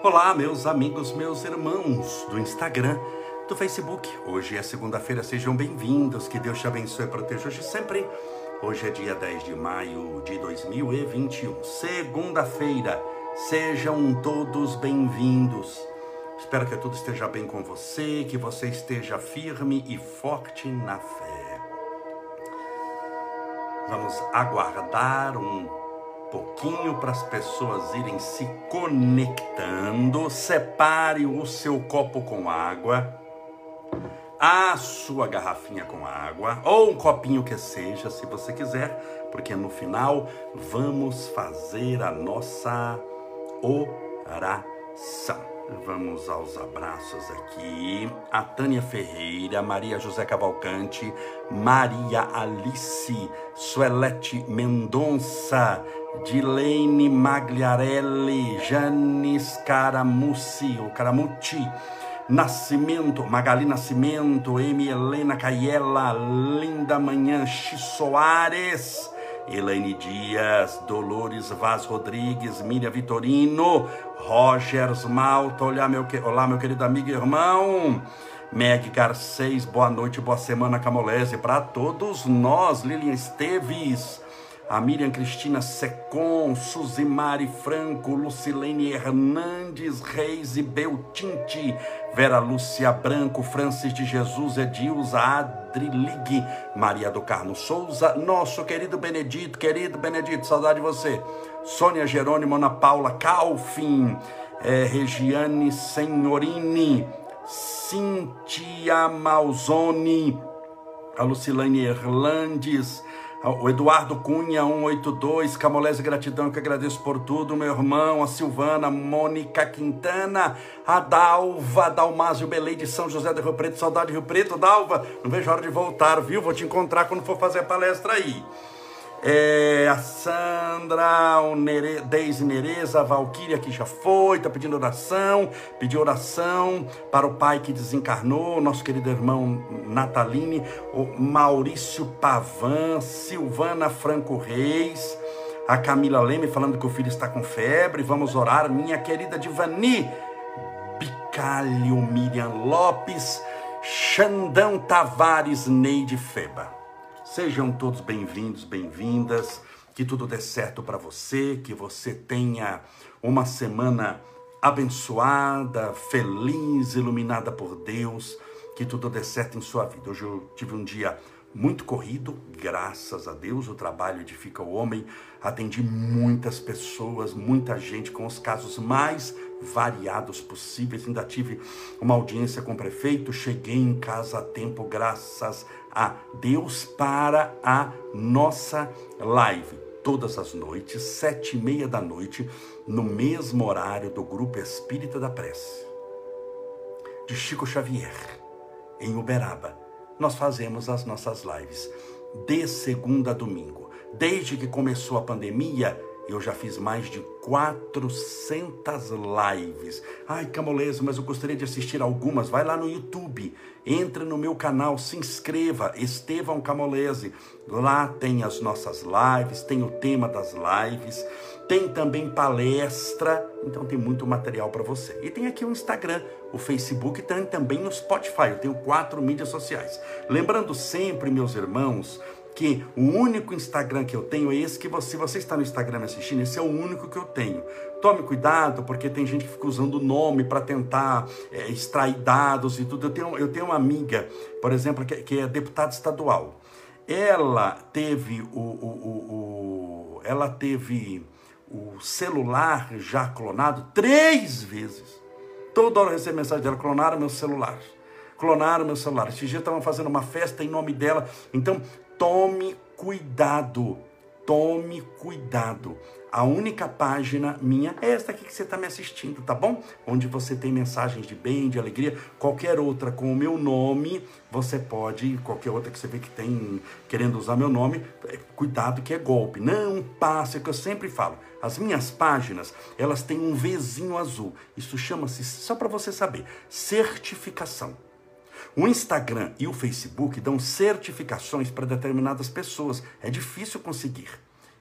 Olá, meus amigos, meus irmãos do Instagram, do Facebook. Hoje é segunda-feira, sejam bem-vindos. Que Deus te abençoe e proteja hoje sempre. Hoje é dia 10 de maio de 2021, segunda-feira. Sejam todos bem-vindos. Espero que tudo esteja bem com você, que você esteja firme e forte na fé. Vamos aguardar um pouquinho para as pessoas irem se conectando. Separe o seu copo com água, a sua garrafinha com água, ou um copinho que seja, se você quiser, porque no final vamos fazer a nossa oração. Vamos aos abraços aqui. A Tânia Ferreira, Maria José Cavalcante, Maria Alice, Suelete Mendonça, Dilene Magliarelli, Janis Caramucci, o Caramucci, Nascimento, Magali Nascimento, Emi Helena Caiela, Linda Manhã, X Soares, Elaine Dias, Dolores Vaz Rodrigues, Miriam Vitorino, Rogers Malta, olá meu, olá meu querido amigo e irmão, Meg Garcês, boa noite, boa semana Camolese para todos nós, Lilian Esteves, a Miriam Cristina Secom, Suzimari Franco, Lucilene Hernandes Reis e Beltinte, Vera Lúcia Branco, Francis de Jesus, Edilza, Adrilig, Maria do Carmo Souza, nosso querido Benedito, querido Benedito, saudade de você, Sônia Jerônimo, Ana Paula Calfin, é, Regiane Senhorini, Cintia Malzoni, a Lucilane Erlandes, o Eduardo Cunha 182, Camolese Gratidão, que agradeço por tudo, meu irmão, a Silvana, Mônica Quintana, a Dalva, Dalmásio Belei de São José do Rio Preto, saudade de Rio Preto, Dalva, não vejo a hora de voltar, viu? Vou te encontrar quando for fazer a palestra aí. É, a Sandra, o Nere, Deise Nereza, a Valquíria que já foi, está pedindo oração, pediu oração para o pai que desencarnou, nosso querido irmão Nataline, o Maurício Pavan, Silvana Franco Reis, a Camila Leme falando que o filho está com febre, vamos orar, minha querida Divani, Bicalho Miriam Lopes, Xandão Tavares Neide Feba. Sejam todos bem-vindos, bem-vindas. Que tudo dê certo para você, que você tenha uma semana abençoada, feliz, iluminada por Deus. Que tudo dê certo em sua vida. Hoje eu tive um dia muito corrido, graças a Deus, o trabalho edifica o homem. Atendi muitas pessoas, muita gente com os casos mais variados possíveis. Ainda tive uma audiência com o prefeito, cheguei em casa a tempo, graças a Deus, para a nossa live. Todas as noites, sete e meia da noite, no mesmo horário do Grupo Espírita da Prece, de Chico Xavier, em Uberaba. Nós fazemos as nossas lives de segunda a domingo. Desde que começou a pandemia, eu já fiz mais de 400 lives. Ai, Camolese, mas eu gostaria de assistir algumas. Vai lá no YouTube, entre no meu canal, se inscreva, Estevão Camolese. Lá tem as nossas lives, tem o tema das lives, tem também palestra, então tem muito material para você. E tem aqui o Instagram, o Facebook, tem também o Spotify. Eu tenho quatro mídias sociais. Lembrando sempre, meus irmãos, que o único Instagram que eu tenho é esse que você, você está no Instagram me assistindo, esse é o único que eu tenho. Tome cuidado, porque tem gente que fica usando o nome para tentar é, extrair dados e tudo. Eu tenho, eu tenho uma amiga, por exemplo, que, que é deputada estadual. Ela teve o, o, o, o ela teve o celular já clonado três vezes. Toda hora eu recebo mensagem dela, clonaram meu celular. Clonaram meu celular. Esse dia estavam fazendo uma festa em nome dela. Então, tome cuidado, tome cuidado. A única página minha é esta aqui que você está me assistindo, tá bom? Onde você tem mensagens de bem, de alegria. Qualquer outra com o meu nome, você pode, qualquer outra que você vê que tem querendo usar meu nome, é, cuidado que é golpe. Não passe, é que eu sempre falo. As minhas páginas, elas têm um Vzinho azul. Isso chama-se, só para você saber, certificação. O Instagram e o Facebook dão certificações para determinadas pessoas. É difícil conseguir.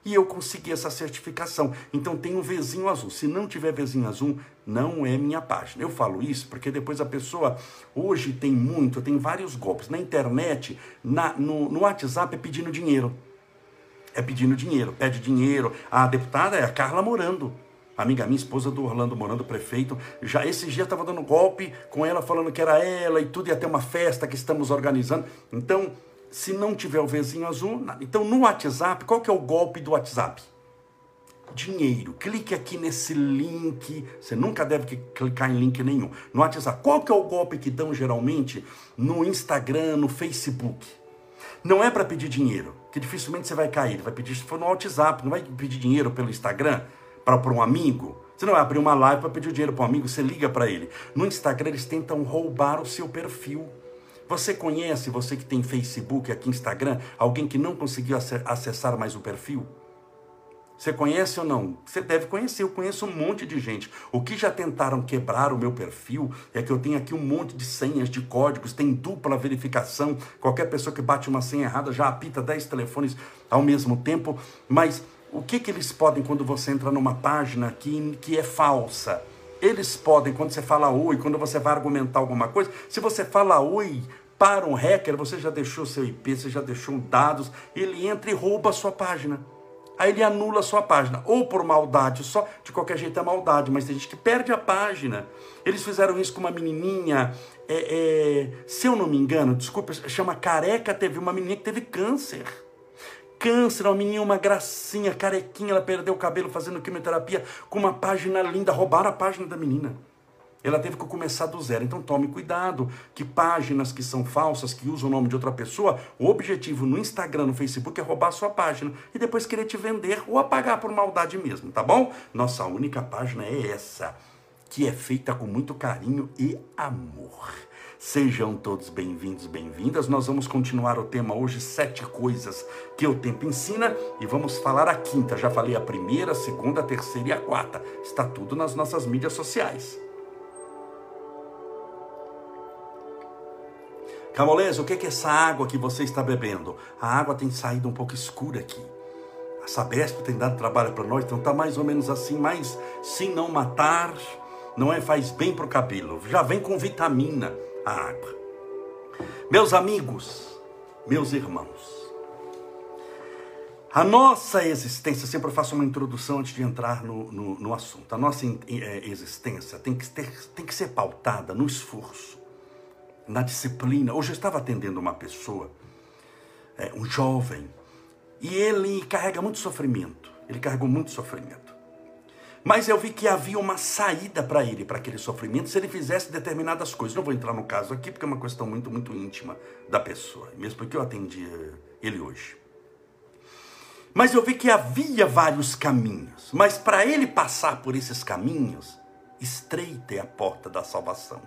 E eu consegui essa certificação. Então tem um Vzinho azul. Se não tiver Vzinho azul, não é minha página. Eu falo isso porque depois a pessoa. Hoje tem muito, tem vários golpes. Na internet, na, no, no WhatsApp é pedindo dinheiro. É pedindo dinheiro, pede dinheiro. A deputada é a Carla Morando amiga minha, esposa do Orlando Morando, prefeito, já esse dia estava dando golpe com ela, falando que era ela e tudo, ia ter uma festa que estamos organizando. Então, se não tiver o vizinho azul, então no WhatsApp, qual que é o golpe do WhatsApp? Dinheiro. Clique aqui nesse link. Você nunca deve clicar em link nenhum. No WhatsApp. Qual que é o golpe que dão geralmente no Instagram, no Facebook? Não é para pedir dinheiro, que dificilmente você vai cair. Vai pedir se for no WhatsApp, não vai pedir dinheiro pelo Instagram para um amigo. Você não vai abrir uma live para pedir dinheiro para um amigo, você liga para ele. No Instagram eles tentam roubar o seu perfil. Você conhece, você que tem Facebook, aqui Instagram, alguém que não conseguiu acessar mais o perfil? Você conhece ou não? Você deve conhecer, eu conheço um monte de gente. O que já tentaram quebrar o meu perfil é que eu tenho aqui um monte de senhas, de códigos, tem dupla verificação. Qualquer pessoa que bate uma senha errada já apita 10 telefones ao mesmo tempo. Mas o que, que eles podem quando você entra numa página que, que é falsa? Eles podem, quando você fala oi, quando você vai argumentar alguma coisa, se você fala oi para um hacker, você já deixou seu IP, você já deixou dados, ele entra e rouba a sua página. Aí ele anula a sua página, ou por maldade só, de qualquer jeito é maldade, mas tem gente que perde a página. Eles fizeram isso com uma menininha, é, é, se eu não me engano, desculpa, chama Careca TV, uma menina que teve câncer câncer, uma menina, uma gracinha, carequinha, ela perdeu o cabelo fazendo quimioterapia com uma página linda, roubaram a página da menina. Ela teve que começar do zero. Então tome cuidado que páginas que são falsas, que usam o nome de outra pessoa, o objetivo no Instagram, no Facebook é roubar a sua página e depois querer te vender ou apagar por maldade mesmo, tá bom? Nossa única página é essa, que é feita com muito carinho e amor. Sejam todos bem-vindos, bem-vindas. Nós vamos continuar o tema hoje, sete coisas que o tempo ensina, e vamos falar a quinta. Já falei a primeira, a segunda, a terceira e a quarta. Está tudo nas nossas mídias sociais. Camolese, o que é essa água que você está bebendo? A água tem saído um pouco escura aqui. A Sabesp tem dado trabalho para nós, então está mais ou menos assim, mas sem não matar, não é faz bem para o cabelo. Já vem com vitamina a água. Meus amigos, meus irmãos, a nossa existência, sempre eu faço uma introdução antes de entrar no, no, no assunto. A nossa é, existência tem que, ter, tem que ser pautada no esforço, na disciplina. Hoje eu estava atendendo uma pessoa, é, um jovem, e ele carrega muito sofrimento. Ele carregou muito sofrimento. Mas eu vi que havia uma saída para ele, para aquele sofrimento, se ele fizesse determinadas coisas. Não vou entrar no caso aqui, porque é uma questão muito, muito íntima da pessoa, mesmo porque eu atendi ele hoje. Mas eu vi que havia vários caminhos, mas para ele passar por esses caminhos, estreita é a porta da salvação,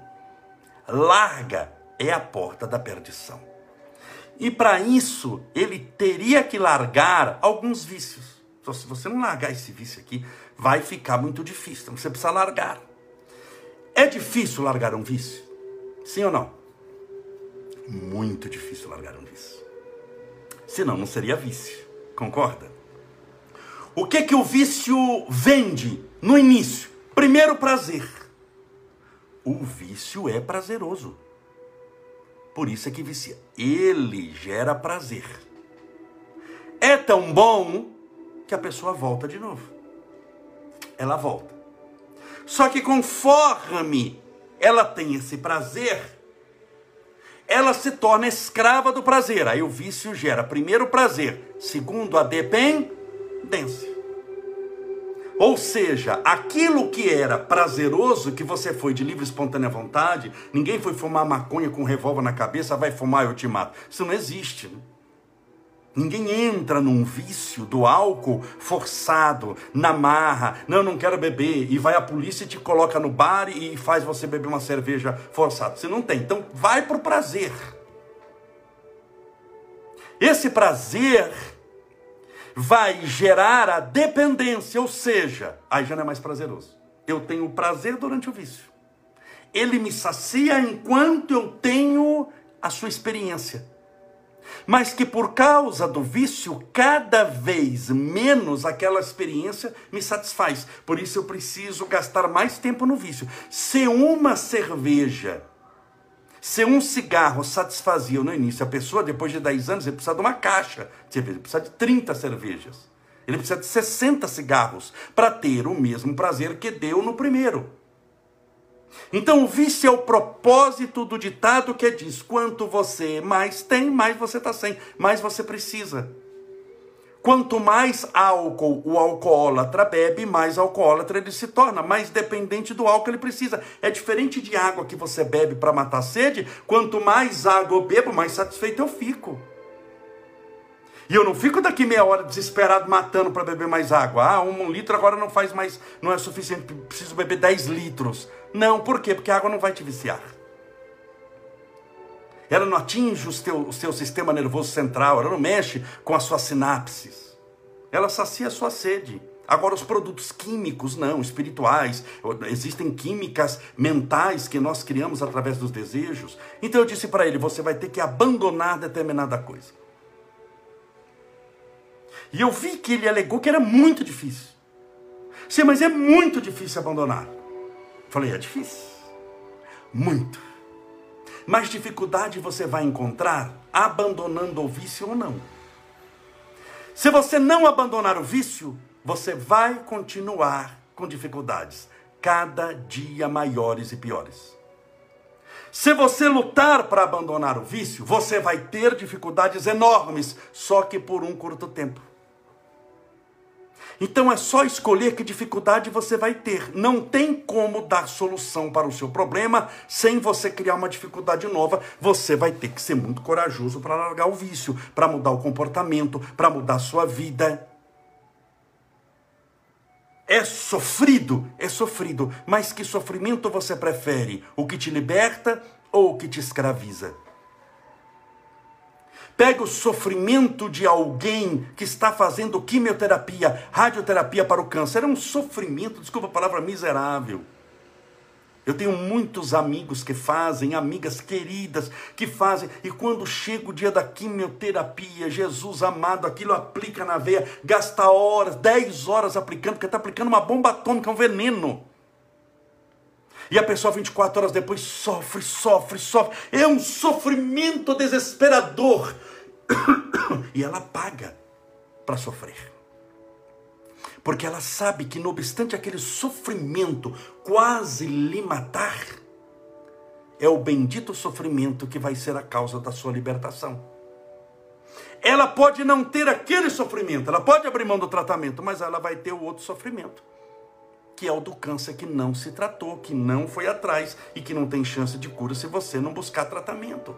larga é a porta da perdição. E para isso, ele teria que largar alguns vícios. Então, se você não largar esse vício aqui, vai ficar muito difícil. Então você precisa largar. É difícil largar um vício? Sim ou não? Muito difícil largar um vício. Senão não seria vício. Concorda? O que que o vício vende no início? Primeiro prazer. O vício é prazeroso. Por isso é que vicia. Ele gera prazer. É tão bom que a pessoa volta de novo ela volta. Só que conforme ela tem esse prazer, ela se torna escrava do prazer. Aí o vício gera, primeiro, prazer, segundo, a dependência. Ou seja, aquilo que era prazeroso, que você foi de livre espontânea vontade, ninguém foi fumar maconha com um revólver na cabeça, vai fumar e eu te mato. Isso não existe. Né? Ninguém entra num vício do álcool forçado, na marra, não, não quero beber, e vai a polícia e te coloca no bar e faz você beber uma cerveja forçada. Você não tem. Então, vai o prazer. Esse prazer vai gerar a dependência, ou seja, aí já não é mais prazeroso. Eu tenho prazer durante o vício. Ele me sacia enquanto eu tenho a sua experiência. Mas que por causa do vício, cada vez menos aquela experiência me satisfaz. Por isso eu preciso gastar mais tempo no vício. Se uma cerveja, se um cigarro satisfazia no início a pessoa, depois de 10 anos, ele precisa de uma caixa de cerveja, ele precisa de 30 cervejas. Ele precisa de 60 cigarros para ter o mesmo prazer que deu no primeiro. Então, o vício é o propósito do ditado que diz: quanto você mais tem, mais você está sem, mais você precisa. Quanto mais álcool o alcoólatra bebe, mais alcoólatra ele se torna, mais dependente do álcool ele precisa. É diferente de água que você bebe para matar a sede. Quanto mais água eu bebo, mais satisfeito eu fico. E eu não fico daqui meia hora desesperado matando para beber mais água. Ah, um litro agora não faz mais, não é suficiente, preciso beber 10 litros. Não, por quê? Porque a água não vai te viciar. Ela não atinge o o seu sistema nervoso central, ela não mexe com as suas sinapses. Ela sacia a sua sede. Agora, os produtos químicos, não, espirituais, existem químicas mentais que nós criamos através dos desejos. Então eu disse para ele: você vai ter que abandonar determinada coisa. E eu vi que ele alegou que era muito difícil. Sim, mas é muito difícil abandonar. Falei, é difícil. Muito. Mas dificuldade você vai encontrar abandonando o vício ou não. Se você não abandonar o vício, você vai continuar com dificuldades, cada dia maiores e piores. Se você lutar para abandonar o vício, você vai ter dificuldades enormes, só que por um curto tempo. Então é só escolher que dificuldade você vai ter. Não tem como dar solução para o seu problema sem você criar uma dificuldade nova. Você vai ter que ser muito corajoso para largar o vício, para mudar o comportamento, para mudar a sua vida. É sofrido, é sofrido, mas que sofrimento você prefere? O que te liberta ou o que te escraviza? Pega o sofrimento de alguém que está fazendo quimioterapia, radioterapia para o câncer. É um sofrimento, desculpa a palavra, miserável. Eu tenho muitos amigos que fazem, amigas queridas que fazem, e quando chega o dia da quimioterapia, Jesus amado, aquilo aplica na veia, gasta horas, 10 horas aplicando, porque está aplicando uma bomba atômica, um veneno. E a pessoa 24 horas depois sofre, sofre, sofre. É um sofrimento desesperador. e ela paga para sofrer. Porque ela sabe que, não obstante aquele sofrimento quase lhe matar, é o bendito sofrimento que vai ser a causa da sua libertação. Ela pode não ter aquele sofrimento, ela pode abrir mão do tratamento, mas ela vai ter o outro sofrimento, que é o do câncer que não se tratou, que não foi atrás e que não tem chance de cura se você não buscar tratamento.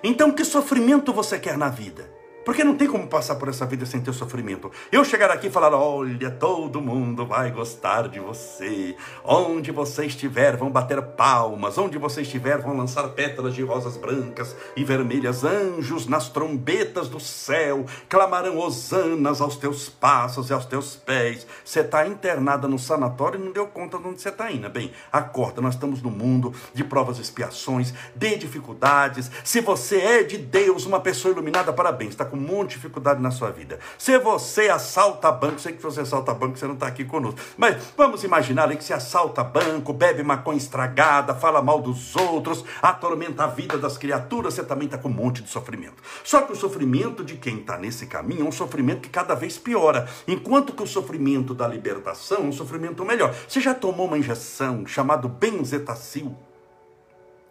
Então, que sofrimento você quer na vida? Porque não tem como passar por essa vida sem ter sofrimento. Eu chegar aqui e falar: olha, todo mundo vai gostar de você. Onde você estiver, vão bater palmas. Onde você estiver, vão lançar pétalas de rosas brancas e vermelhas. Anjos nas trombetas do céu clamarão hosanas aos teus passos e aos teus pés. Você está internada no sanatório e não deu conta de onde você está indo. Bem, acorda, nós estamos no mundo de provas e expiações, de dificuldades. Se você é de Deus, uma pessoa iluminada, parabéns. Está com um monte de dificuldade na sua vida. Se você assalta banco, sei que você assalta banco, você não está aqui conosco. Mas vamos imaginar aí que você assalta banco, bebe maconha estragada, fala mal dos outros, atormenta a vida das criaturas, você também está com um monte de sofrimento. Só que o sofrimento de quem está nesse caminho é um sofrimento que cada vez piora. Enquanto que o sofrimento da libertação é um sofrimento melhor. Você já tomou uma injeção chamada benzetacil?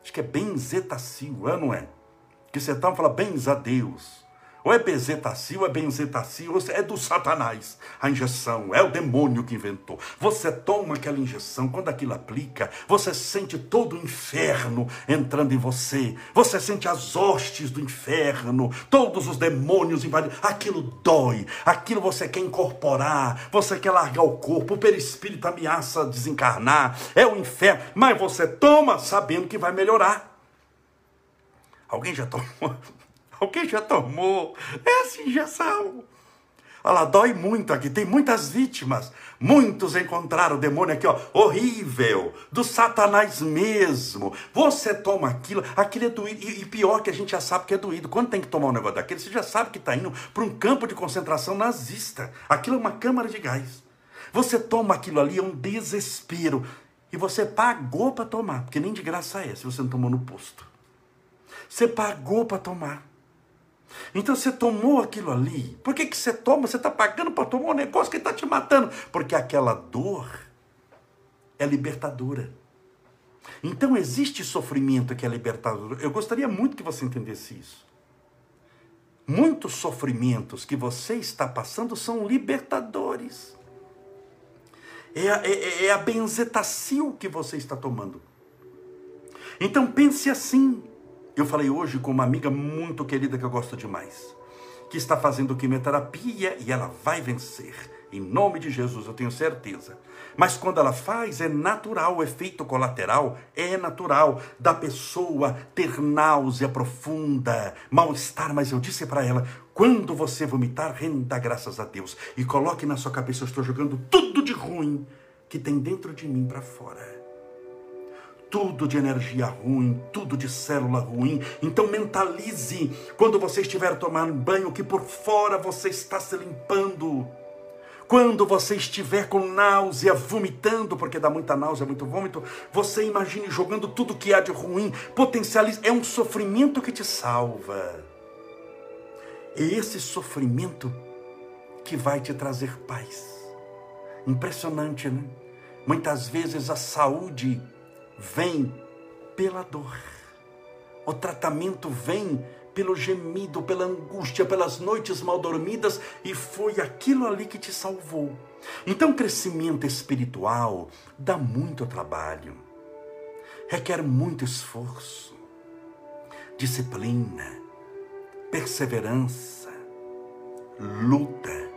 Acho que é benzetacil, é não é? Que você toma e fala, a Deus. Ou é bezetacil, é benzetacil, é do satanás. A injeção é o demônio que inventou. Você toma aquela injeção, quando aquilo aplica, você sente todo o inferno entrando em você. Você sente as hostes do inferno, todos os demônios invadindo. Aquilo dói, aquilo você quer incorporar, você quer largar o corpo, o perispírito ameaça desencarnar. É o inferno, mas você toma sabendo que vai melhorar. Alguém já tomou? Alguém já tomou essa injeção? Olha lá, dói muito aqui, tem muitas vítimas. Muitos encontraram o demônio aqui, ó, horrível, do Satanás mesmo. Você toma aquilo, aquilo é doído. E, e, pior que a gente já sabe que é doído. Quando tem que tomar um negócio daquele, você já sabe que está indo para um campo de concentração nazista. Aquilo é uma câmara de gás. Você toma aquilo ali, é um desespero. E você pagou para tomar, porque nem de graça é se você não tomou no posto. Você pagou para tomar. Então você tomou aquilo ali. Por que, que você toma? Você está pagando para tomar um negócio que está te matando. Porque aquela dor é libertadora. Então existe sofrimento que é libertador. Eu gostaria muito que você entendesse isso. Muitos sofrimentos que você está passando são libertadores. É é, é a benzetacil que você está tomando. Então pense assim: eu falei hoje com uma amiga muito querida que eu gosto demais, que está fazendo quimioterapia e ela vai vencer. Em nome de Jesus, eu tenho certeza. Mas quando ela faz, é natural, o efeito colateral é natural da pessoa ter náusea profunda, mal-estar. Mas eu disse para ela: quando você vomitar, renda graças a Deus e coloque na sua cabeça: eu estou jogando tudo de ruim que tem dentro de mim para fora tudo de energia ruim, tudo de célula ruim. Então mentalize quando você estiver tomando banho que por fora você está se limpando. Quando você estiver com náusea, vomitando, porque dá muita náusea, muito vômito, você imagine jogando tudo que há de ruim, potencialize, é um sofrimento que te salva. É esse sofrimento que vai te trazer paz. Impressionante, né? Muitas vezes a saúde vem pela dor. O tratamento vem pelo gemido, pela angústia, pelas noites mal dormidas, e foi aquilo ali que te salvou. Então, crescimento espiritual dá muito trabalho, requer muito esforço, disciplina, perseverança, luta,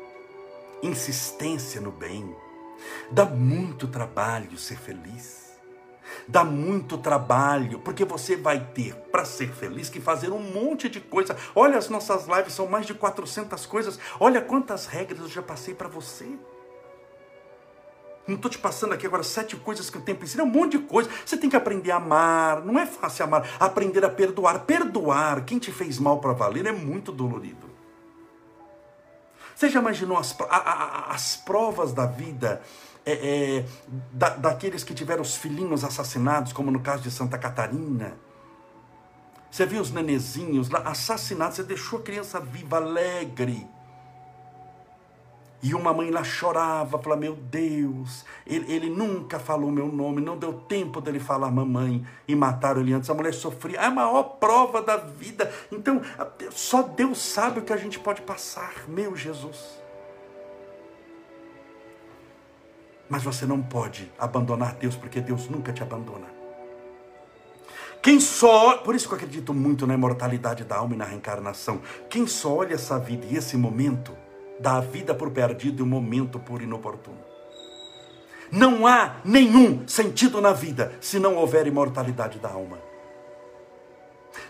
insistência no bem. Dá muito trabalho ser feliz. Dá muito trabalho, porque você vai ter, para ser feliz, que fazer um monte de coisa. Olha, as nossas lives são mais de 400 coisas. Olha quantas regras eu já passei para você. Não estou te passando aqui agora sete coisas que o tempo ensina, um monte de coisa. Você tem que aprender a amar, não é fácil amar, aprender a perdoar. Perdoar quem te fez mal para valer é muito dolorido. Você já imaginou as, a, a, as provas da vida é, é, da, daqueles que tiveram os filhinhos assassinados, como no caso de Santa Catarina. Você viu os nenezinhos lá assassinados, você deixou a criança viva, alegre. E uma mãe lá chorava, falava: Meu Deus, ele, ele, nunca falou meu nome, não deu tempo dele falar mamãe, e mataram ele antes. A mulher sofria, é a maior prova da vida. Então, só Deus sabe o que a gente pode passar, meu Jesus. Mas você não pode abandonar Deus, porque Deus nunca te abandona. Quem só, por isso que eu acredito muito na imortalidade da alma e na reencarnação. Quem só olha essa vida e esse momento, dá a vida por perdido e o momento por inoportuno. Não há nenhum sentido na vida se não houver imortalidade da alma.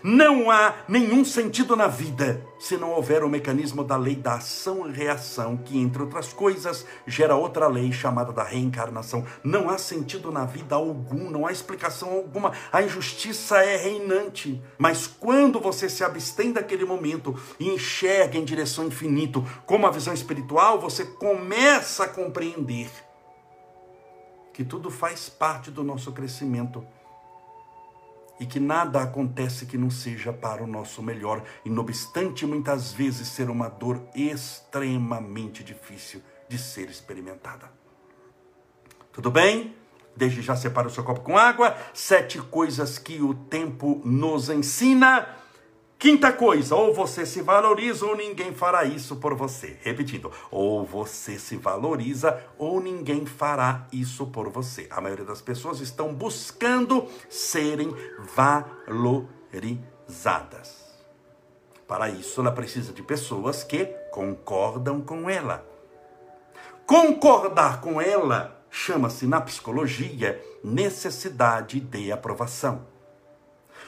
Não há nenhum sentido na vida se não houver o mecanismo da lei da ação e reação, que, entre outras coisas, gera outra lei chamada da reencarnação. Não há sentido na vida algum, não há explicação alguma. A injustiça é reinante. Mas quando você se abstém daquele momento e enxerga em direção infinito, como a visão espiritual, você começa a compreender que tudo faz parte do nosso crescimento e que nada acontece que não seja para o nosso melhor, e não obstante muitas vezes ser uma dor extremamente difícil de ser experimentada. Tudo bem? Desde já separa o seu copo com água. Sete coisas que o tempo nos ensina Quinta coisa, ou você se valoriza ou ninguém fará isso por você. Repetindo, ou você se valoriza ou ninguém fará isso por você. A maioria das pessoas estão buscando serem valorizadas. Para isso, ela precisa de pessoas que concordam com ela. Concordar com ela chama-se na psicologia necessidade de aprovação.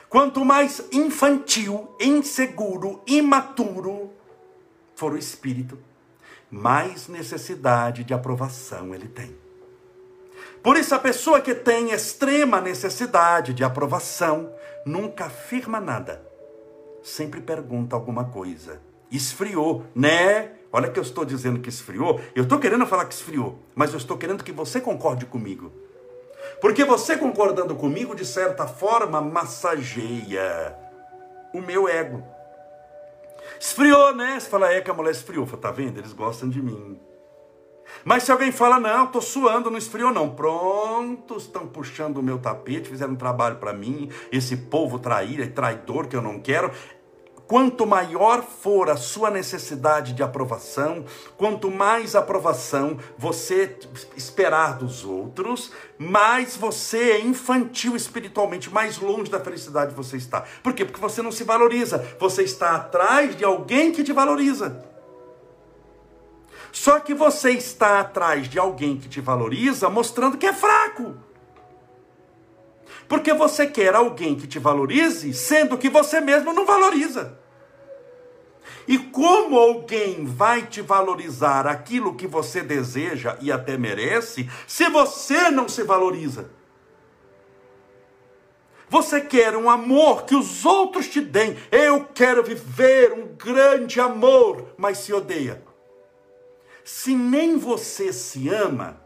Quanto mais infantil, inseguro, imaturo for o espírito, mais necessidade de aprovação ele tem. Por isso, a pessoa que tem extrema necessidade de aprovação nunca afirma nada, sempre pergunta alguma coisa. Esfriou, né? Olha que eu estou dizendo que esfriou. Eu estou querendo falar que esfriou, mas eu estou querendo que você concorde comigo. Porque você concordando comigo, de certa forma, massageia o meu ego. Esfriou, né? Você fala, é que a mulher esfriou. Fala, tá vendo? Eles gostam de mim. Mas se alguém fala, não, tô suando, não esfriou não. Pronto, estão puxando o meu tapete, fizeram um trabalho para mim, esse povo traíra e traidor que eu não quero. Quanto maior for a sua necessidade de aprovação, quanto mais aprovação você esperar dos outros, mais você é infantil espiritualmente, mais longe da felicidade você está. Por quê? Porque você não se valoriza. Você está atrás de alguém que te valoriza. Só que você está atrás de alguém que te valoriza, mostrando que é fraco. Porque você quer alguém que te valorize, sendo que você mesmo não valoriza. E como alguém vai te valorizar aquilo que você deseja e até merece, se você não se valoriza? Você quer um amor que os outros te deem. Eu quero viver um grande amor, mas se odeia. Se nem você se ama,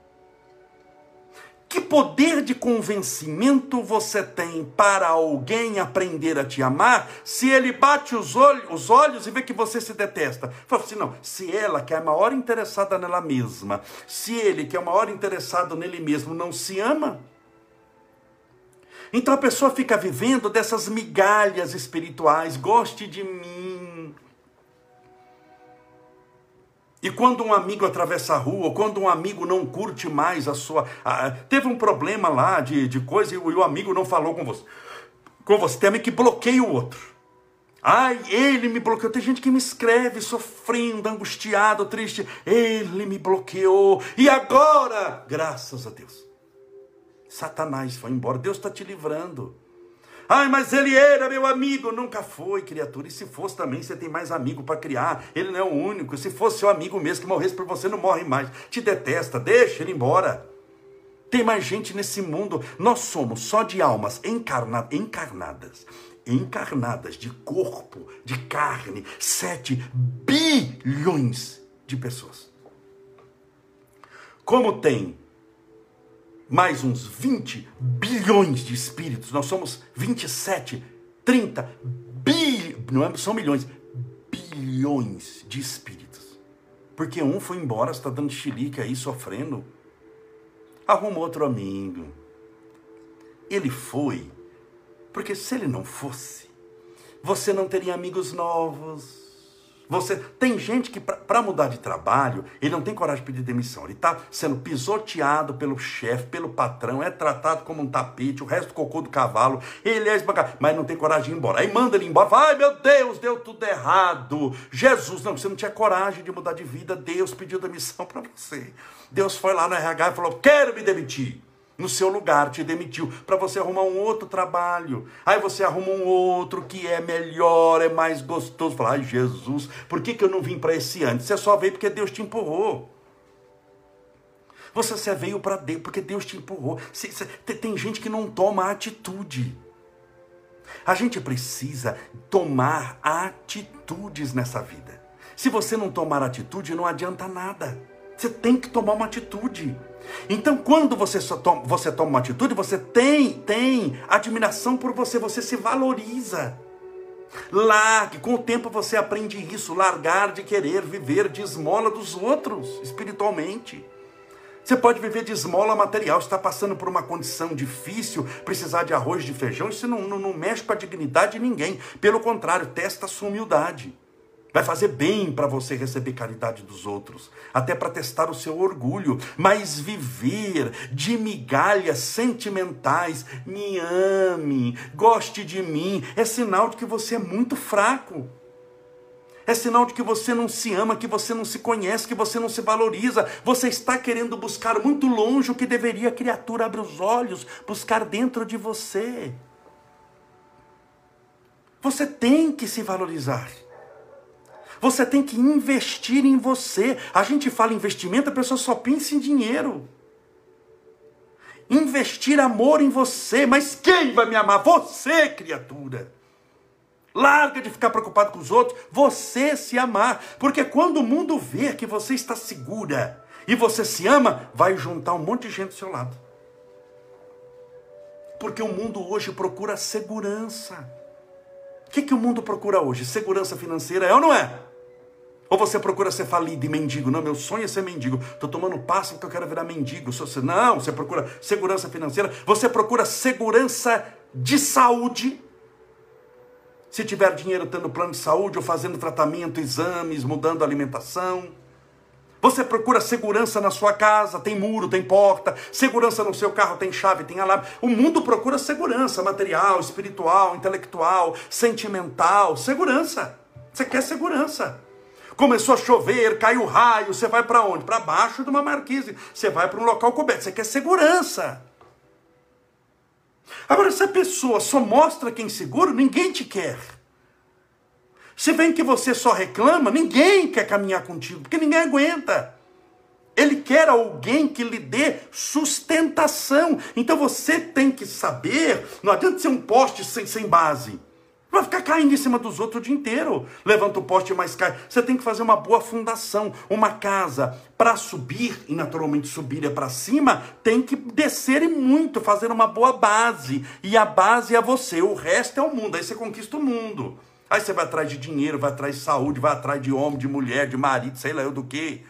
poder de convencimento você tem para alguém aprender a te amar se ele bate os olhos, os olhos e vê que você se detesta? Fala assim: não, se ela, que é a maior interessada nela mesma, se ele, que é o maior interessado nele mesmo, não se ama, então a pessoa fica vivendo dessas migalhas espirituais, goste de mim, e quando um amigo atravessa a rua, ou quando um amigo não curte mais a sua. A, teve um problema lá de, de coisa e o, e o amigo não falou com você. Com você, teme que bloqueie o outro. Ai, ele me bloqueou. Tem gente que me escreve sofrendo, angustiado, triste. Ele me bloqueou. E agora? Graças a Deus. Satanás foi embora. Deus está te livrando. Ai, mas ele era meu amigo. Nunca foi, criatura. E se fosse também, você tem mais amigo para criar. Ele não é o único. Se fosse seu amigo mesmo que morresse por você, não morre mais. Te detesta, deixa ele embora. Tem mais gente nesse mundo. Nós somos só de almas encarna encarnadas. Encarnadas de corpo, de carne, 7 bilhões de pessoas. Como tem mais uns 20 bilhões de espíritos. Nós somos 27, 30 bilhões, não é, são milhões, bilhões de espíritos. Porque um foi embora, está dando xilique aí, sofrendo. Arruma outro amigo. Ele foi, porque se ele não fosse, você não teria amigos novos você tem gente que para mudar de trabalho, ele não tem coragem de pedir demissão. Ele está sendo pisoteado pelo chefe, pelo patrão, é tratado como um tapete, o resto do cocô do cavalo, ele é esbancado, mas não tem coragem de ir embora. Aí manda ele embora, fala, ai meu Deus, deu tudo errado. Jesus, não, você não tinha coragem de mudar de vida, Deus pediu demissão para você. Deus foi lá no RH e falou, quero me demitir no seu lugar, te demitiu, para você arrumar um outro trabalho. Aí você arruma um outro que é melhor, é mais gostoso. Fala, ai Jesus, por que, que eu não vim para esse antes? Você só veio porque Deus te empurrou. Você só veio para Deus porque Deus te empurrou. Tem gente que não toma atitude. A gente precisa tomar atitudes nessa vida. Se você não tomar atitude, não adianta nada. Você tem que tomar uma atitude. Então, quando você, toma, você toma uma atitude, você tem, tem admiração por você, você se valoriza. Largue, com o tempo você aprende isso, largar de querer viver de esmola dos outros, espiritualmente. Você pode viver de esmola material, está passando por uma condição difícil, precisar de arroz, de feijão, isso não, não, não mexe com a dignidade de ninguém. Pelo contrário, testa a sua humildade. Vai fazer bem para você receber caridade dos outros, até para testar o seu orgulho. Mas viver de migalhas sentimentais, me ame, goste de mim, é sinal de que você é muito fraco. É sinal de que você não se ama, que você não se conhece, que você não se valoriza. Você está querendo buscar muito longe o que deveria a criatura abrir os olhos, buscar dentro de você. Você tem que se valorizar. Você tem que investir em você. A gente fala investimento, a pessoa só pensa em dinheiro. Investir amor em você. Mas quem vai me amar? Você, criatura. Larga de ficar preocupado com os outros. Você se amar. Porque quando o mundo vê que você está segura e você se ama, vai juntar um monte de gente do seu lado. Porque o mundo hoje procura segurança. O que, que o mundo procura hoje? Segurança financeira é ou não é? Ou você procura ser falido e mendigo? Não, meu sonho é ser mendigo. Estou tomando passo porque eu quero virar mendigo. Não, você procura segurança financeira. Você procura segurança de saúde. Se tiver dinheiro tendo plano de saúde ou fazendo tratamento, exames, mudando alimentação. Você procura segurança na sua casa, tem muro, tem porta, segurança no seu carro, tem chave, tem alarme. O mundo procura segurança material, espiritual, intelectual, sentimental, segurança. Você quer segurança. Começou a chover, caiu raio, você vai para onde? Para baixo de uma marquise. Você vai para um local coberto, você quer segurança. Agora, se a pessoa só mostra quem seguro, ninguém te quer. Se vem que você só reclama, ninguém quer caminhar contigo, porque ninguém aguenta. Ele quer alguém que lhe dê sustentação. Então você tem que saber, não adianta ser um poste sem, sem base. Vai ficar caindo em cima dos outros o dia inteiro. Levanta o poste mais cai. Você tem que fazer uma boa fundação. Uma casa para subir, e naturalmente subir é para cima, tem que descer e muito, fazer uma boa base. E a base é você, o resto é o mundo. Aí você conquista o mundo. Aí você vai atrás de dinheiro, vai atrás de saúde, vai atrás de homem, de mulher, de marido, sei lá eu do que.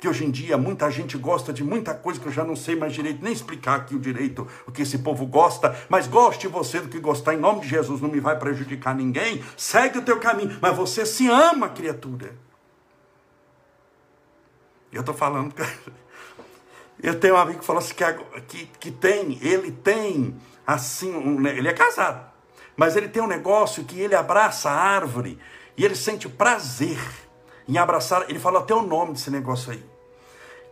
Que hoje em dia muita gente gosta de muita coisa que eu já não sei mais direito, nem explicar aqui o direito, o que esse povo gosta, mas goste você do que gostar, em nome de Jesus, não me vai prejudicar ninguém, segue o teu caminho, mas você se ama, criatura. Eu estou falando, eu tenho um amigo que falou assim, que, que, que tem, ele tem, assim, um, ele é casado, mas ele tem um negócio que ele abraça a árvore e ele sente prazer em abraçar. Ele fala até o nome desse negócio aí.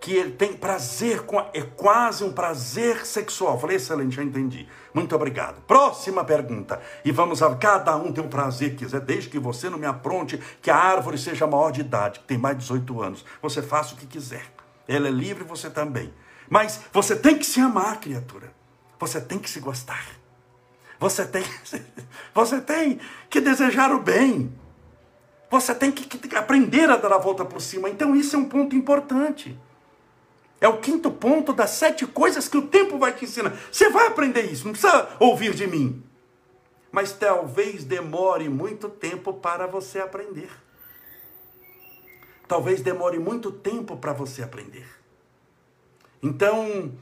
Que ele tem prazer com. A, é quase um prazer sexual. Falei, excelente, já entendi. Muito obrigado. Próxima pergunta. E vamos a. Cada um tem um prazer que quiser, desde que você não me apronte que a árvore seja maior de idade, que tem mais de 18 anos. Você faça o que quiser. Ela é livre, você também. Mas você tem que se amar, criatura. Você tem que se gostar. Você tem, você tem que desejar o bem. Você tem que aprender a dar a volta por cima. Então, isso é um ponto importante. É o quinto ponto das sete coisas que o tempo vai te ensinar. Você vai aprender isso, não precisa ouvir de mim. Mas talvez demore muito tempo para você aprender. Talvez demore muito tempo para você aprender. Então,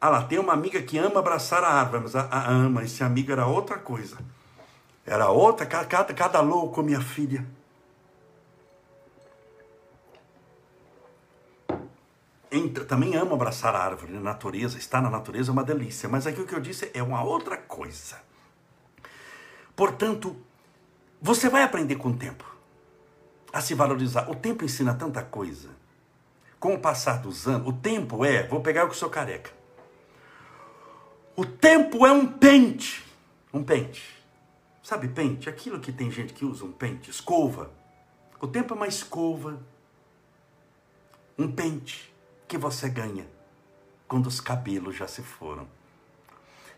ah lá, tem uma amiga que ama abraçar a árvore, mas a, a ama, esse amigo era outra coisa. Era outra, cada, cada louco, minha filha. Entra, também amo abraçar a árvore, na natureza, estar na natureza é uma delícia, mas aqui o que eu disse é uma outra coisa. Portanto, você vai aprender com o tempo a se valorizar. O tempo ensina tanta coisa. Com o passar dos anos, o tempo é, vou pegar o que sou careca. O tempo é um pente. Um pente. Sabe pente? Aquilo que tem gente que usa um pente, escova. O tempo é uma escova. Um pente que você ganha quando os cabelos já se foram.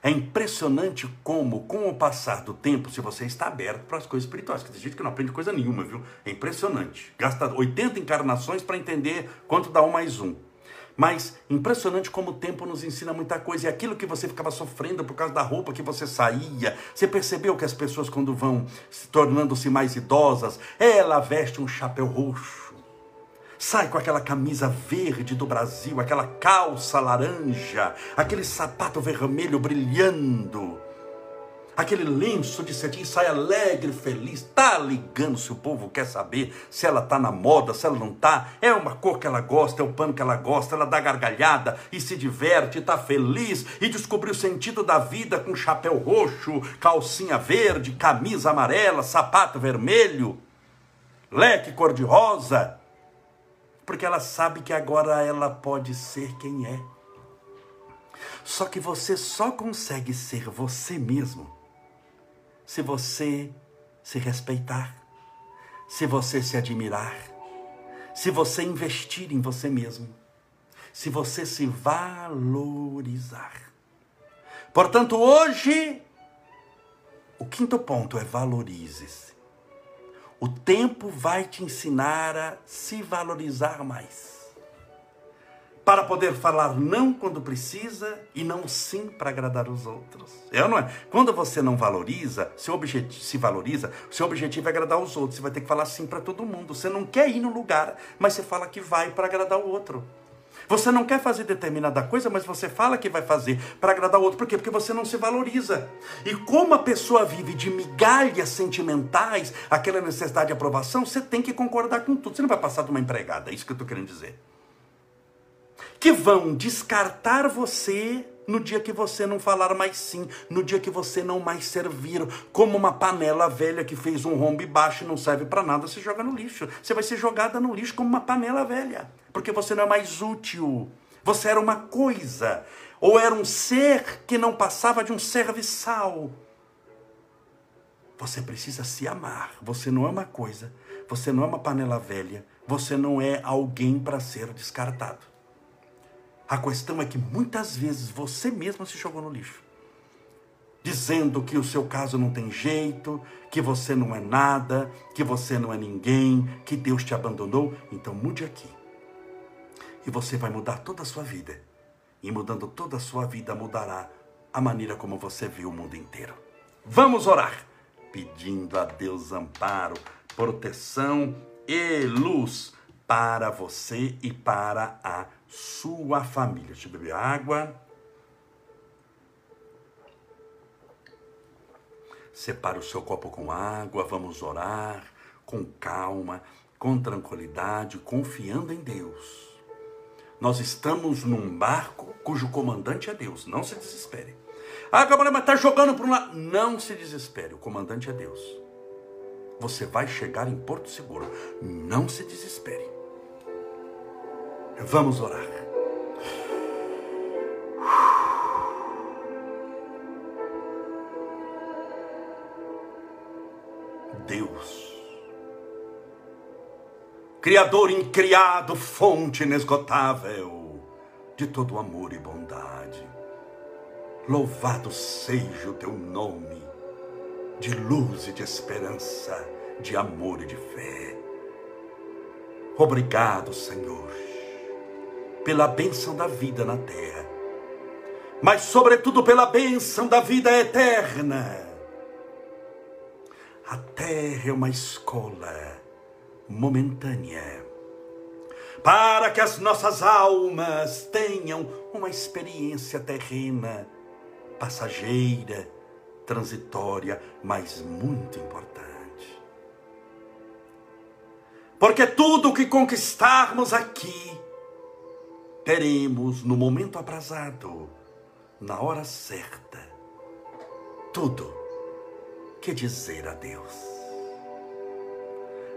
É impressionante como, com o passar do tempo, se você está aberto para as coisas espirituais, que tem gente que não aprende coisa nenhuma, viu? É impressionante. Gasta 80 encarnações para entender quanto dá um mais um. Mas impressionante como o tempo nos ensina muita coisa. E aquilo que você ficava sofrendo por causa da roupa que você saía, você percebeu que as pessoas, quando vão se tornando-se mais idosas, ela veste um chapéu roxo, sai com aquela camisa verde do Brasil, aquela calça laranja, aquele sapato vermelho brilhando. Aquele lenço de cetim, sai alegre, feliz, tá ligando se o povo quer saber se ela tá na moda, se ela não tá, é uma cor que ela gosta, é o pano que ela gosta, ela dá gargalhada e se diverte, tá feliz e descobriu o sentido da vida com chapéu roxo, calcinha verde, camisa amarela, sapato vermelho, leque cor-de-rosa, porque ela sabe que agora ela pode ser quem é. Só que você só consegue ser você mesmo se você se respeitar, se você se admirar, se você investir em você mesmo, se você se valorizar. Portanto, hoje, o quinto ponto é valorize-se. O tempo vai te ensinar a se valorizar mais para poder falar não quando precisa e não sim para agradar os outros. É não é? Quando você não valoriza, seu objetivo se valoriza, seu objetivo é agradar os outros. Você vai ter que falar sim para todo mundo. Você não quer ir no lugar, mas você fala que vai para agradar o outro. Você não quer fazer determinada coisa, mas você fala que vai fazer para agradar o outro. Por quê? Porque você não se valoriza. E como a pessoa vive de migalhas sentimentais, aquela necessidade de aprovação, você tem que concordar com tudo. Você não vai passar de uma empregada, é isso que eu estou querendo dizer que vão descartar você no dia que você não falar mais sim, no dia que você não mais servir, como uma panela velha que fez um rombo baixo e não serve para nada, você joga no lixo. Você vai ser jogada no lixo como uma panela velha, porque você não é mais útil. Você era uma coisa, ou era um ser que não passava de um serviçal. Você precisa se amar. Você não é uma coisa, você não é uma panela velha, você não é alguém para ser descartado. A questão é que muitas vezes você mesmo se jogou no lixo, dizendo que o seu caso não tem jeito, que você não é nada, que você não é ninguém, que Deus te abandonou. Então mude aqui. E você vai mudar toda a sua vida. E mudando toda a sua vida, mudará a maneira como você viu o mundo inteiro. Vamos orar, pedindo a Deus amparo, proteção e luz para você e para a sua família. Deixa eu beber água. Separe o seu copo com água, vamos orar com calma, com tranquilidade, confiando em Deus. Nós estamos num barco cujo comandante é Deus. Não se desespere. Ah, Gabriel, mas está jogando para um lado. Não se desespere, o comandante é Deus. Você vai chegar em Porto Seguro. Não se desespere. Vamos orar. Deus, Criador incriado, fonte inesgotável de todo amor e bondade, louvado seja o teu nome, de luz e de esperança, de amor e de fé. Obrigado, Senhor pela bênção da vida na terra, mas, sobretudo, pela bênção da vida eterna. A terra é uma escola momentânea, para que as nossas almas tenham uma experiência terrena, passageira, transitória, mas muito importante. Porque tudo o que conquistarmos aqui teremos no momento aprazado, na hora certa, tudo que dizer a Deus.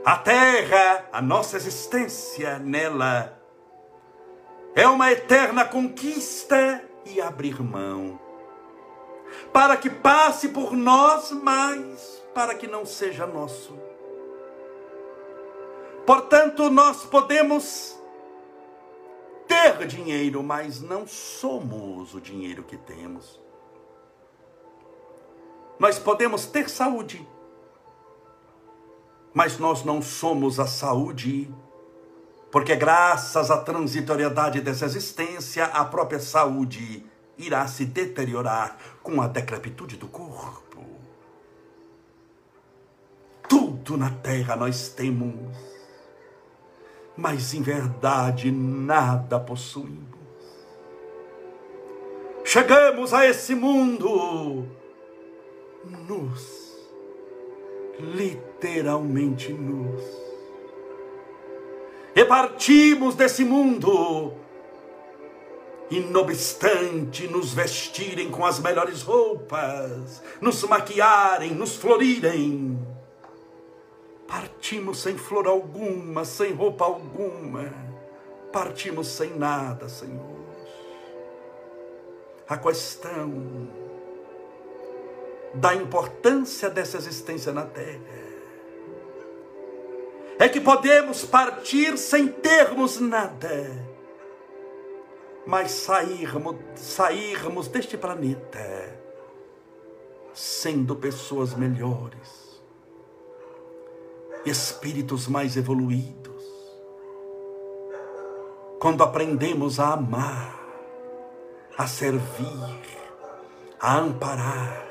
A terra, a nossa existência nela, é uma eterna conquista e abrir mão, para que passe por nós, mas para que não seja nosso. Portanto, nós podemos ter dinheiro, mas não somos o dinheiro que temos. Nós podemos ter saúde, mas nós não somos a saúde, porque graças à transitoriedade dessa existência, a própria saúde irá se deteriorar com a decrepitude do corpo. Tudo na terra nós temos mas em verdade nada possuímos. Chegamos a esse mundo nus, literalmente nus, e partimos desse mundo e não obstante nos vestirem com as melhores roupas, nos maquiarem, nos florirem, Partimos sem flor alguma, sem roupa alguma. Partimos sem nada, Senhor. A questão da importância dessa existência na terra é que podemos partir sem termos nada, mas sairmos, sairmos deste planeta sendo pessoas melhores, espíritos mais evoluídos. Quando aprendemos a amar, a servir, a amparar,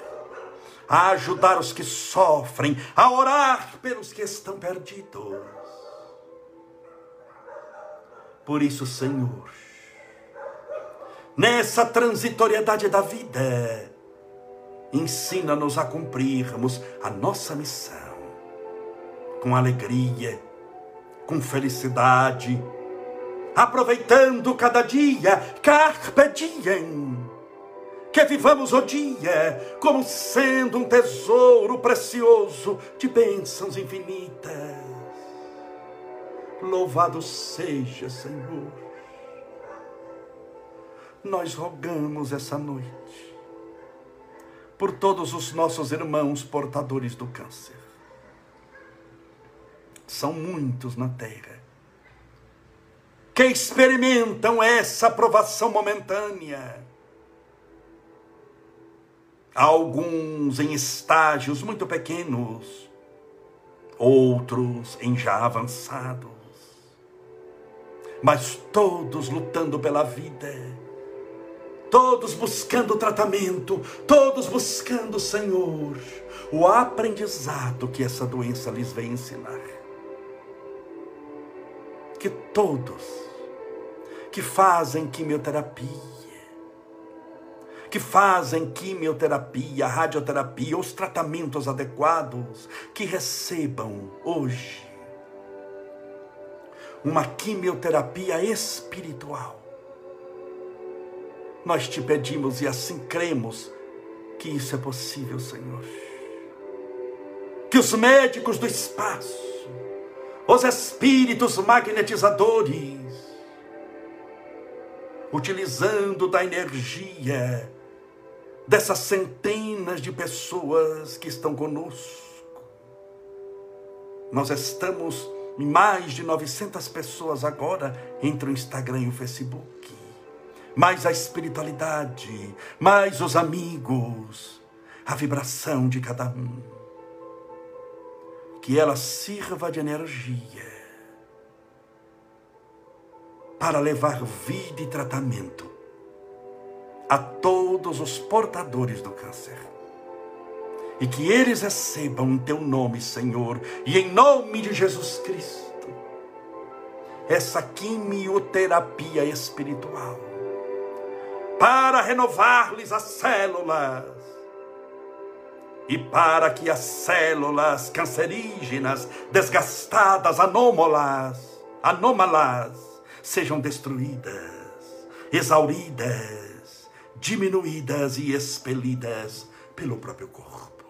a ajudar os que sofrem, a orar pelos que estão perdidos. Por isso, Senhor, nessa transitoriedade da vida, ensina-nos a cumprirmos a nossa missão com alegria, com felicidade, aproveitando cada dia, carpe diem que vivamos o dia como sendo um tesouro precioso de bênçãos infinitas. Louvado seja, Senhor. Nós rogamos essa noite por todos os nossos irmãos portadores do câncer. São muitos na terra que experimentam essa aprovação momentânea alguns em estágios muito pequenos, outros em já avançados, mas todos lutando pela vida, todos buscando tratamento, todos buscando, Senhor, o aprendizado que essa doença lhes vem ensinar. Que todos que fazem quimioterapia, que fazem quimioterapia, radioterapia, os tratamentos adequados, que recebam hoje uma quimioterapia espiritual. Nós te pedimos e assim cremos que isso é possível, Senhor. Que os médicos do espaço, os espíritos magnetizadores, utilizando da energia dessas centenas de pessoas que estão conosco. Nós estamos em mais de 900 pessoas agora entre o Instagram e o Facebook. Mais a espiritualidade, mais os amigos, a vibração de cada um. Que ela sirva de energia para levar vida e tratamento a todos os portadores do câncer. E que eles recebam em teu nome, Senhor, e em nome de Jesus Cristo, essa quimioterapia espiritual, para renovar-lhes as células, e para que as células cancerígenas, desgastadas, anômalas, anômalas, sejam destruídas, exauridas, diminuídas e expelidas pelo próprio corpo.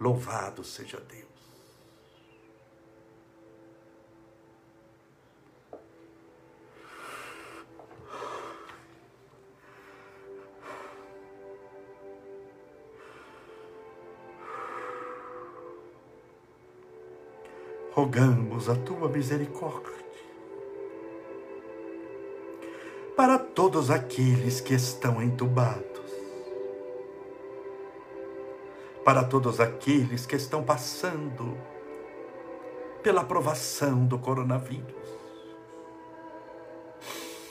Louvado seja Deus. Rogamos a tua misericórdia para todos aqueles que estão entubados, para todos aqueles que estão passando pela provação do coronavírus,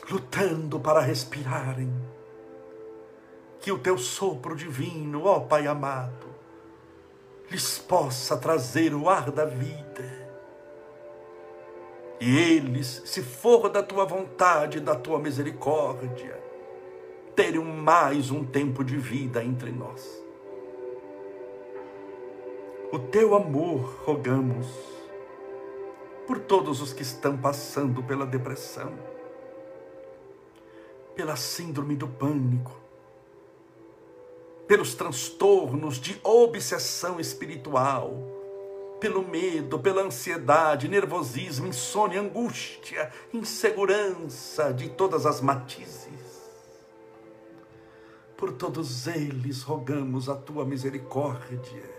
lutando para respirarem, que o teu sopro divino, ó Pai amado, lhes possa trazer o ar da vida eles, se for da tua vontade, da tua misericórdia, terem mais um tempo de vida entre nós. O teu amor, rogamos, por todos os que estão passando pela depressão, pela síndrome do pânico, pelos transtornos de obsessão espiritual, pelo medo, pela ansiedade, nervosismo, insônia, angústia, insegurança de todas as matizes. Por todos eles rogamos a tua misericórdia,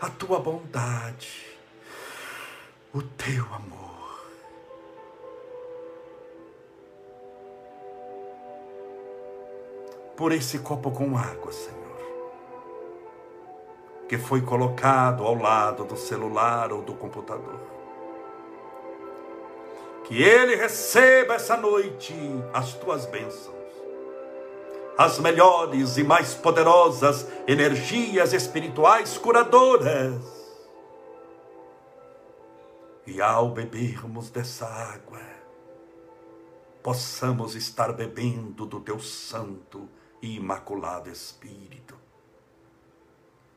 a tua bondade. o teu amor. Por esse copo com água, Senhor, que foi colocado ao lado do celular ou do computador. Que ele receba essa noite as tuas bênçãos as melhores e mais poderosas energias espirituais curadoras. E ao bebermos dessa água, possamos estar bebendo do teu santo e imaculado Espírito.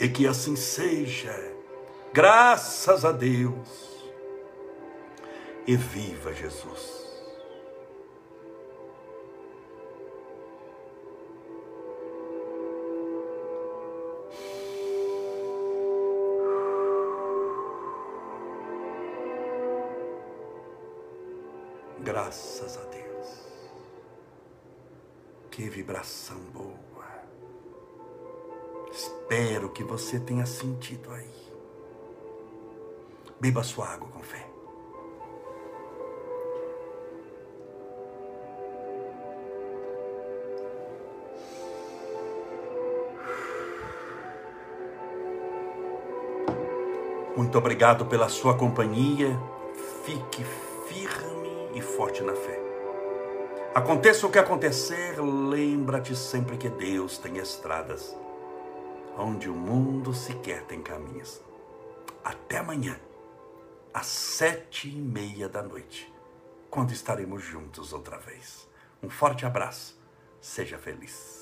E que assim seja, graças a Deus. E viva Jesus. Graças a Deus. Que vibração boa. Espero que você tenha sentido aí. Beba sua água com fé. Muito obrigado pela sua companhia. Fique firme e forte na fé. Aconteça o que acontecer, lembra-te sempre que Deus tem estradas onde o mundo sequer tem caminhos. Até amanhã, às sete e meia da noite, quando estaremos juntos outra vez. Um forte abraço, seja feliz.